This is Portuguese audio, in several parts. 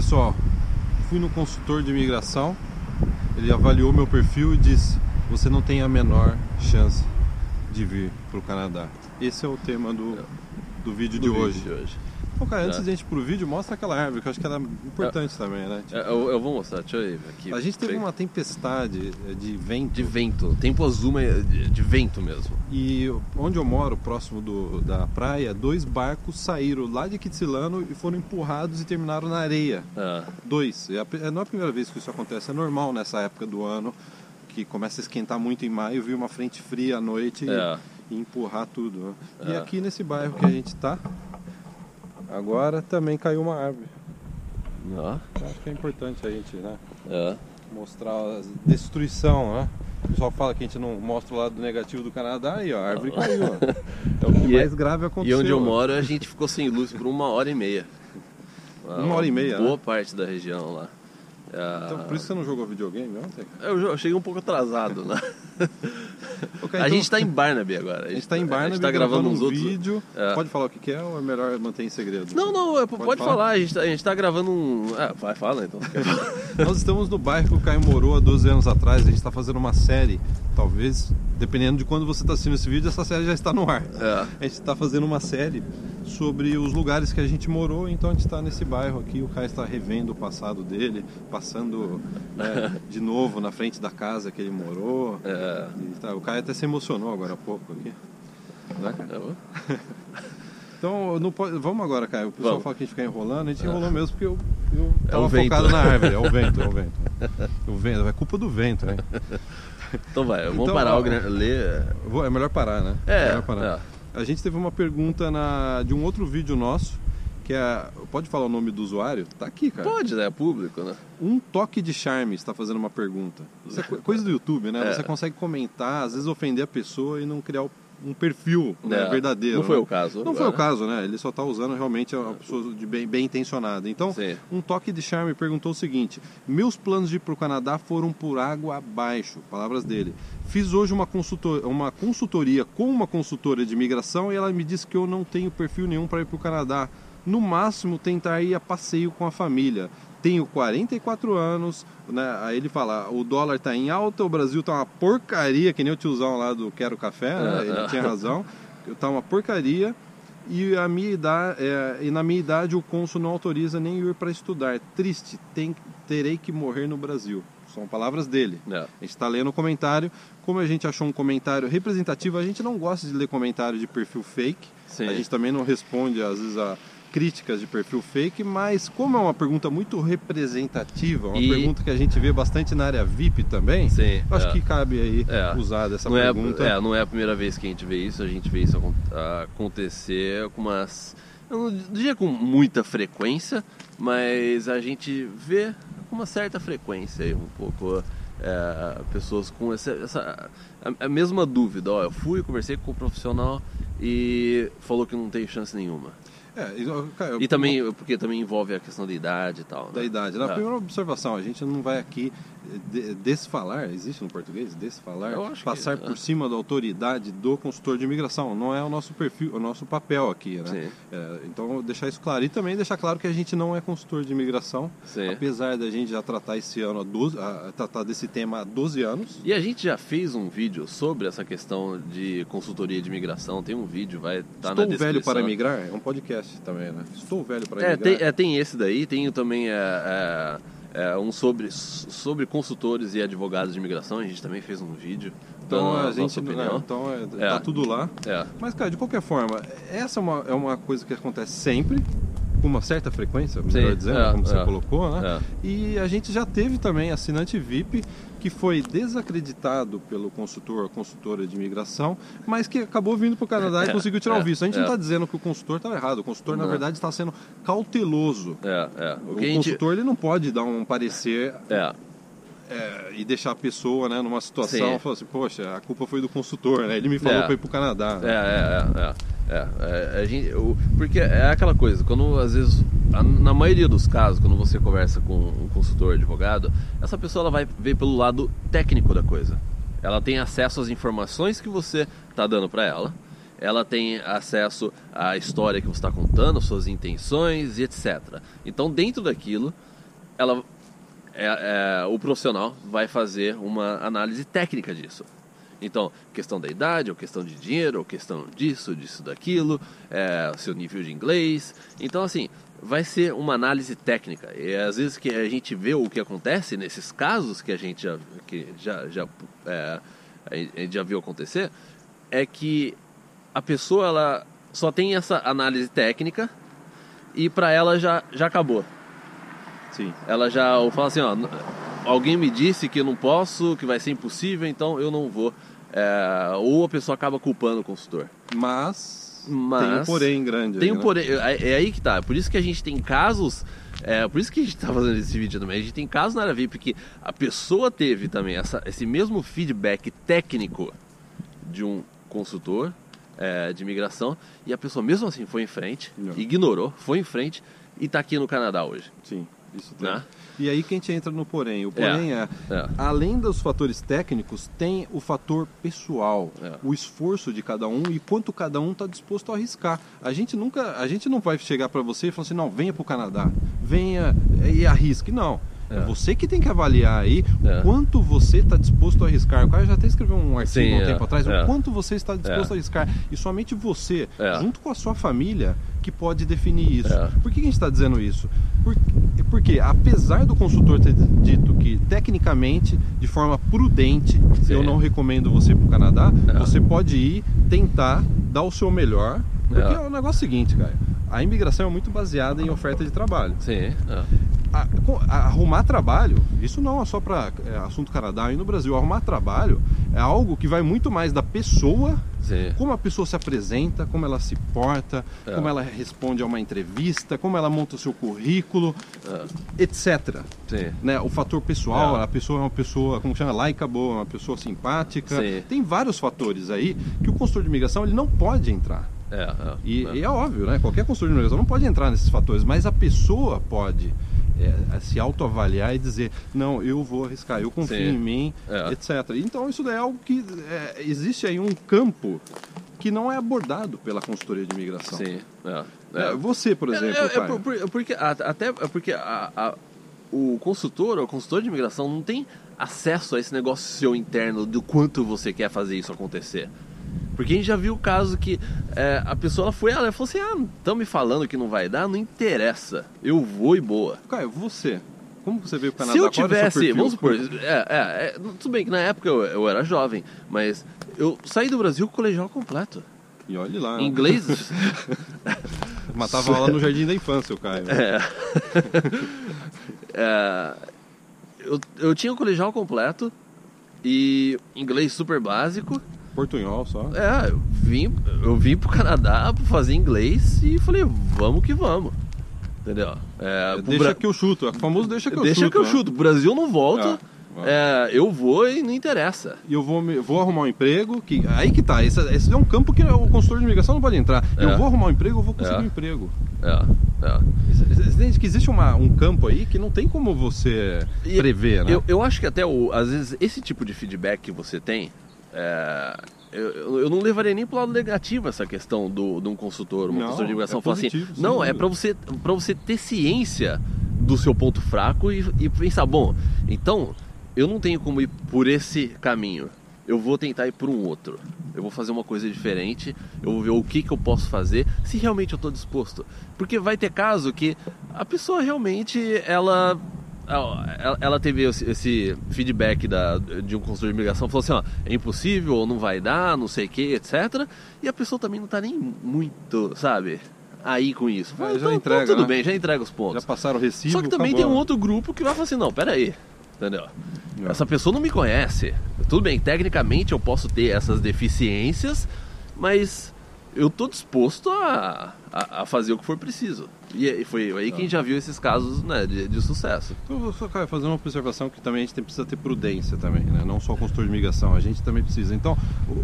pessoal, fui no consultor de imigração, ele avaliou meu perfil e disse: você não tem a menor chance de vir para o Canadá. Esse é o tema do, do vídeo, Do de, vídeo hoje. de hoje. Bom, cara, antes Tá. de a gente ir pro vídeo, mostra aquela árvore, que eu acho que ela é importante também, né? Tipo, É, Eu, eu vou mostrar, deixa eu ir aqui. a gente teve uma tempestade eh, de vento De vento, tempo azul, mas de, vento mesmo. e onde eu moro, próximo do, da praia, dois barcos saíram lá de Kitsilano e foram empurrados e terminaram na areia. Ah, Dois. É é não é a primeira vez que isso acontece, é normal nessa época do ano, que começa a esquentar muito em maio, vir uma frente fria à noite e- É. e, empurrar tudo. né? E É. aqui nesse bairro que a gente tá, agora também caiu uma árvore. Eu acho que é importante a gente né, é. mostrar a destruição, né? O pessoal fala que a gente não mostra o lado negativo do Canadá e ó, a árvore caiu. ó. É o que E- mais grave E aconteceu. onde eu ó. moro, a gente ficou sem luz por uma hora e meia. Uma hora e meia, Boa né? parte da região lá. Ah, Então, por isso você não jogou videogame ontem? eu, eu cheguei um pouco atrasado, né? A então- gente tá em Barnaby agora. A gente tá em A Barnaby gente tá gravando uns um outros. vídeo. É. Pode falar o que é ou é melhor manter em segredo? Não, não, é, pode, Pode falar. falar? A, gente tá, a gente tá gravando um. Ah, vai, fala então. Nós estamos no bairro que o Caio morou há 12 anos atrás. A gente está fazendo uma série, talvez, dependendo de quando você está assistindo esse vídeo, essa série já está no ar. É. A gente está fazendo uma série sobre os lugares que a gente morou, então a gente está nesse bairro aqui. O Caio está revendo o passado dele, passando né, de novo na frente da casa que ele morou. É. E tá, o Caio até se emocionou agora há pouco aqui. Né, cara? É, Então, não pode- vamos agora, Caio. O pessoal Vamos. fala que a gente fica enrolando, a gente enrolou mesmo porque eu, eu É tava vento. focado na árvore. É o vento, é o vento. O vento, é culpa do vento, né? Então vai, vamos Então, parar ó, o ler. É melhor parar, né? É, melhor parar. A gente teve uma pergunta na, de um outro vídeo nosso, que é. Pode falar o nome do usuário? Tá aqui, cara. Pode, né? É público, né? Um toque de charme está fazendo uma pergunta. Isso é co- coisa do YouTube, né? É. Você consegue comentar, às vezes ofender a pessoa e não criar o- um perfil né, É, verdadeiro. Não foi né? o caso. Não foi o caso, né? Ele só está usando realmente a pessoa de bem, bem intencionada. Então, Sim. um toque de charme perguntou o seguinte: Meus planos de ir para o Canadá foram por água abaixo. Palavras dele. Fiz hoje uma, consultor, uma consultoria com uma consultora de imigração e ela me disse que eu não tenho perfil nenhum para ir para o Canadá. No máximo, tentar ir a passeio com a família. Tenho 44 anos, né? Aí ele fala: o dólar está em alta, o Brasil está uma porcaria, que nem o tiozão lá do Quero Café, né? Ele tinha razão. Tá uma porcaria. E, a minha idade, é, e na minha idade o cônsul não autoriza nem ir para estudar. Triste, tem, terei que morrer no Brasil. São palavras dele. É. A gente está lendo o comentário. Como a gente achou um comentário representativo, a gente não gosta de ler comentário de perfil fake. Sim. A gente também não responde, às vezes, a críticas de perfil fake, mas como é uma pergunta muito representativa, uma E- pergunta que a gente vê bastante na área VIP também, Sim, acho é. que cabe aí É. usar dessa não, é, pergunta. é, não é a primeira vez que a gente vê isso, a gente vê isso acon- acontecer com umas. Eu não diria com muita frequência, mas a gente vê com uma certa frequência aí, um pouco. é, pessoas com essa, essa a, a mesma dúvida, ó, eu fui, conversei com o profissional e falou que não tem chance nenhuma. É, e, cara, E também, porque também envolve a questão da idade e tal. da né? idade. Na É. primeira observação, a gente não vai aqui de- desfalar, existe no português? Desfalar? Acho que- Passar é. por cima da autoridade do consultor de imigração. Não é o nosso perfil, o nosso papel aqui, né? É, então, deixar isso claro. E também deixar claro que a gente não é consultor de imigração. Sim. Apesar da gente já tratar esse ano, há 12, a, tratar desse tema há 12 anos. E a gente já fez um vídeo sobre essa questão de consultoria de imigração. Tem um vídeo, vai estar na Estou descrição. velho para migrar? É um podcast também, né? Estou velho para É, tem, é, tem esse daí, tem também é, é, é, um sobre, sobre consultores e advogados de imigração. A gente também fez um vídeo. Então a nossa gente. opinião. né, então é, É. tá tudo lá. É. Mas, cara, de qualquer forma, essa é uma, é uma coisa que acontece sempre, com uma certa frequência, melhor Sim, dizendo, é, como você é. colocou, né? É. E a gente já teve também assinante VIP que foi desacreditado pelo consultor ou consultora de imigração, mas que acabou vindo para o Canadá e É, conseguiu tirar é, o visto. A gente é. não está dizendo que o consultor estava errado, o consultor, na verdade, está sendo cauteloso. É, é. O, O a gente. consultor ele não pode dar um parecer É, é, e deixar a pessoa né, numa situação falar assim, poxa, a culpa foi do consultor, né? Ele me falou É. para ir para o Canadá. É, é, é, é. É, é, a gente, porque é aquela coisa, quando às vezes, na maioria dos casos, quando você conversa com um consultor advogado, essa pessoa ela vai ver pelo lado técnico da coisa. Ela tem acesso às informações que você está dando para ela, ela tem acesso à história que você está contando, suas intenções e etc. Então, dentro daquilo, ela é, é, o profissional vai fazer uma análise técnica disso. Então, questão da idade, ou questão de dinheiro, ou questão disso, disso, daquilo, é, seu nível de inglês. Então, assim, vai ser uma análise técnica. E às vezes que a gente vê o que acontece nesses casos que a gente já, que já, já, é, já viu acontecer, é que a pessoa ela só tem essa análise técnica e para ela já, já acabou. Sim. Ela já fala assim, ó, alguém me disse que eu não posso, que vai ser impossível, então eu não vou. É, ou a pessoa acaba culpando o consultor. Mas, Mas tem um porém grande. Tem aí, um né? porém, é, é aí que tá. Por isso que a gente tem casos. É, por isso que a gente tá fazendo esse vídeo também. A gente tem casos na área VIP que a pessoa teve também essa, esse mesmo feedback técnico de um consultor é, de imigração e a pessoa mesmo assim foi em frente, Não. ignorou, foi em frente e tá aqui no Canadá hoje. Sim, isso tem. Né? E aí que a gente entra no porém. O porém é, É. além dos fatores técnicos, tem o fator pessoal, É. o esforço de cada um e quanto cada um está disposto a arriscar. A gente nunca, a gente não vai chegar para você e falar assim, não, venha para o Canadá, venha e arrisque. Não. É. É. você que tem que avaliar aí É. o quanto você está disposto a arriscar. O cara já até escreveu um artigo Sim, há um é. tempo atrás, É. o quanto você está disposto É. a arriscar. E somente você, É. junto com a sua família, que pode definir isso. É. Por que a gente está dizendo isso? Por- Porque, apesar do consultor ter dito que, tecnicamente, de forma prudente, Sim. eu não recomendo você para o Canadá, É. você pode ir tentar dar o seu melhor. Porque É. é o negócio seguinte, cara. A imigração é muito baseada em oferta de trabalho. Sim. é. A- a- arrumar trabalho, isso não é só para assunto Canadá e no Brasil. Arrumar trabalho é algo que vai muito mais da pessoa Sim. como a pessoa se apresenta, como ela se porta, É. como ela responde a uma entrevista, como ela monta o seu currículo, É. etc. Sim. Né? O fator pessoal, É. a pessoa é uma pessoa, como chama, laica boa, uma pessoa simpática. Sim. Tem vários fatores aí que o consultor de imigração ele não pode entrar. É, é, E é. e é óbvio, né? Qualquer consultor de imigração não pode entrar nesses fatores, mas a pessoa pode é, se autoavaliar e dizer, não, eu vou arriscar, eu confio Sim. em mim, É. etc. Então isso daí é algo que é, existe aí um campo que não é abordado pela consultoria de imigração. Sim. É. É, você, por exemplo, É, é, é porque até é porque a- a- o consultor ou consultor de imigração não tem acesso a esse negócio seu interno do quanto você quer fazer isso acontecer. Porque a gente já viu o caso que é, a pessoa ela foi, ela falou assim, ah, estão me falando que não vai dar, não interessa, eu vou e boa. Caio, você, como você veio para o Se Canadá? eu o seu tivesse, vamos supor, é, é, é, tudo bem que na época eu, eu era jovem, mas eu saí do Brasil com o colegial completo. E olhe lá, inglês, matava aula no jardim da infância, o Caio. É. É, eu, eu tinha o colegial completo e inglês super básico. Portunhol só. É, eu vim, eu vim pro Canadá pra fazer inglês e falei, vamos que vamos. Entendeu? É, deixa Bra- que eu chuto, é famoso deixa que eu deixa chuto. que eu né? chuto. O Brasil não volta. É. É, eu vou e não interessa. E eu vou, vou arrumar um emprego, que aí que tá, esse, esse é um campo que o consultor de imigração não pode entrar. É. Eu vou arrumar um emprego, eu vou conseguir É. um emprego. É, é. Que existe uma- um campo aí que não tem como você E prever, né? Eu, eu acho que até, o, às vezes, esse tipo de feedback que você tem, é, eu, eu- não levaria nem pro lado negativo essa questão do, de um consultor, uma Não, consultora de imigração é falar assim, positivo, sem não, dúvida. é para você, pra você ter ciência do seu ponto fraco e, e pensar, bom, então eu não tenho como ir por esse caminho, eu vou tentar ir por um outro. Eu vou fazer uma coisa diferente, eu vou ver o que, que eu posso fazer, se realmente eu estou disposto. Porque vai ter caso que a pessoa realmente, ela ela, ela teve esse, feedback da, de um consultor de imigração, falou assim, ó, é impossível, ou não vai dar, não sei o que, etc. E a pessoa também não tá nem muito, sabe, aí com isso. Ah, Fala, já então, entrega, então tudo né? bem, já entrega os Já pontos. passaram o recibo, Só que também acabou. tem um outro grupo que vai falar assim, não, peraí, entendeu? É. Essa pessoa não me conhece. Tudo bem, tecnicamente eu posso ter essas deficiências, mas eu tô disposto a, a, a fazer o que for preciso. E foi aí que a gente já viu esses casos né, de, de sucesso. Então, eu vou só cara, fazer uma observação que também a gente precisa ter prudência também, né? Não só o consultor de imigração, a gente também precisa. Então,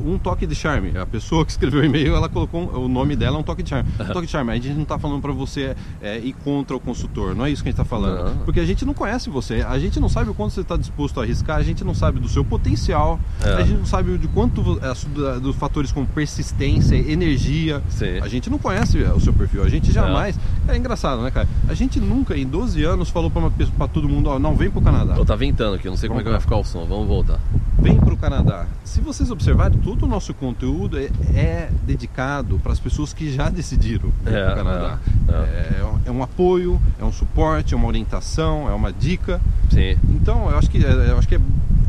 um toque de charme. A pessoa que escreveu o e-mail, ela colocou um- o nome dela é um toque de charme. Um toque de charme. A gente não está falando para você é, ir contra o consultor, não é isso que a gente está falando. Não. Porque a gente não conhece você, a gente não sabe o quanto você está disposto a arriscar, a gente não sabe do seu potencial, É. a gente não sabe de quanto é, dos fatores como persistência, energia. Sim. A gente não conhece o seu perfil. A gente jamais. É, engraçado, né, cara? A gente nunca, em 12 anos, falou pra, uma pessoa, pra todo mundo: ó, não, vem pro Canadá. Pô, tá ventando aqui, não sei como é que vai ficar o som. Vamos voltar. Vem pro Canadá. Se vocês observarem, todo o nosso conteúdo é, é dedicado para as pessoas que já decidiram vir É, pro Canadá. é, É, um- é um apoio, é um suporte, é uma orientação, é uma dica. Sim. Então, eu acho que, é- eu acho que é,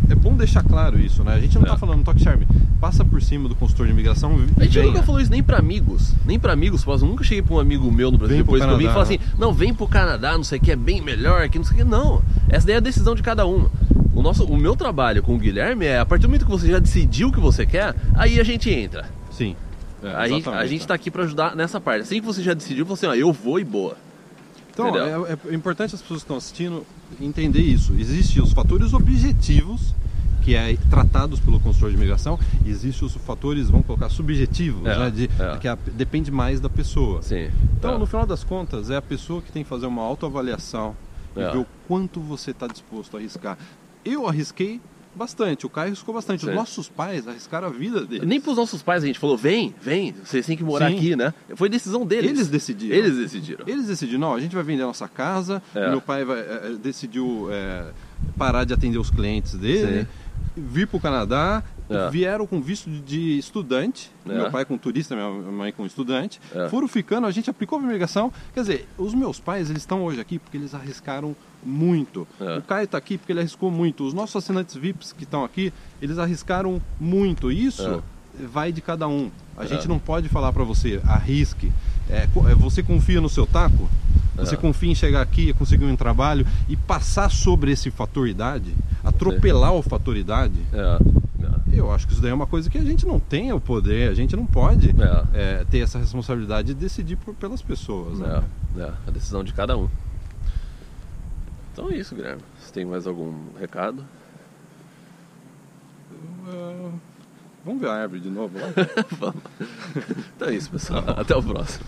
é bom deixar claro isso, né? A gente não É. tá falando Talk Charme, passa por cima do consultor de imigração e A gente venha. nunca falou isso nem pra amigos. Nem pra amigos. Eu nunca cheguei pra um amigo meu no Brasil depois que eu vim e falei assim: não, vem pro Canadá, não sei o que, é bem melhor, que não sei o que. Não. Essa daí é a decisão de cada um. O, nosso, o meu trabalho com o Guilherme é a partir do momento que você já decidiu o que você quer, aí a gente entra. Sim. É, a, gente, a gente né? tá aqui pra ajudar nessa parte. Assim que você já decidiu, você, ó, eu vou e boa. Então, é, é importante as pessoas que estão assistindo entender isso. Existem os fatores objetivos, que é tratados pelo consultor de imigração, e existem os fatores, vamos colocar, subjetivos, É, né, de, é. que a- depende mais da pessoa. Sim. Então, É. no final das contas, é a pessoa que tem que fazer uma autoavaliação e É. ver o quanto você está disposto a arriscar. Eu arrisquei bastante, o Caio arriscou bastante. Sim. Os nossos pais arriscaram a vida deles. Nem pros nossos pais a gente falou: vem, vem, vocês têm que morar Sim. aqui, né? Foi decisão deles. Eles decidiram. Eles decidiram. Eles decidiram, não, a gente vai vender a nossa casa. É. Meu pai vai- eh, decidiu eh, parar de atender os clientes dele, Sim. vir para o Canadá. É. Vieram com visto de estudante, É. meu pai com turista, minha mãe com estudante. É. Foram ficando, a gente aplicou a imigração. Quer dizer, os meus pais eles estão hoje aqui porque eles arriscaram muito. É. O Caio está aqui porque ele arriscou muito. Os nossos assinantes VIPs que estão aqui, eles arriscaram muito. Isso vai de cada um. A É. gente não pode falar para você, arrisque. É, é, você confia no seu taco? Você É. confia em chegar aqui, conseguir um trabalho e passar sobre esse fator idade, atropelar o fator idade? É, Eu acho que isso daí é uma coisa que a gente não tem o poder, a gente não pode é, é, ter essa responsabilidade de decidir por- pelas pessoas. Né? é, é, a decisão de cada um. Então é isso, Guilherme. Você tem mais algum recado? Ah, vamos ver a árvore de novo lá? Vamos. Então é isso, pessoal. Até o próximo.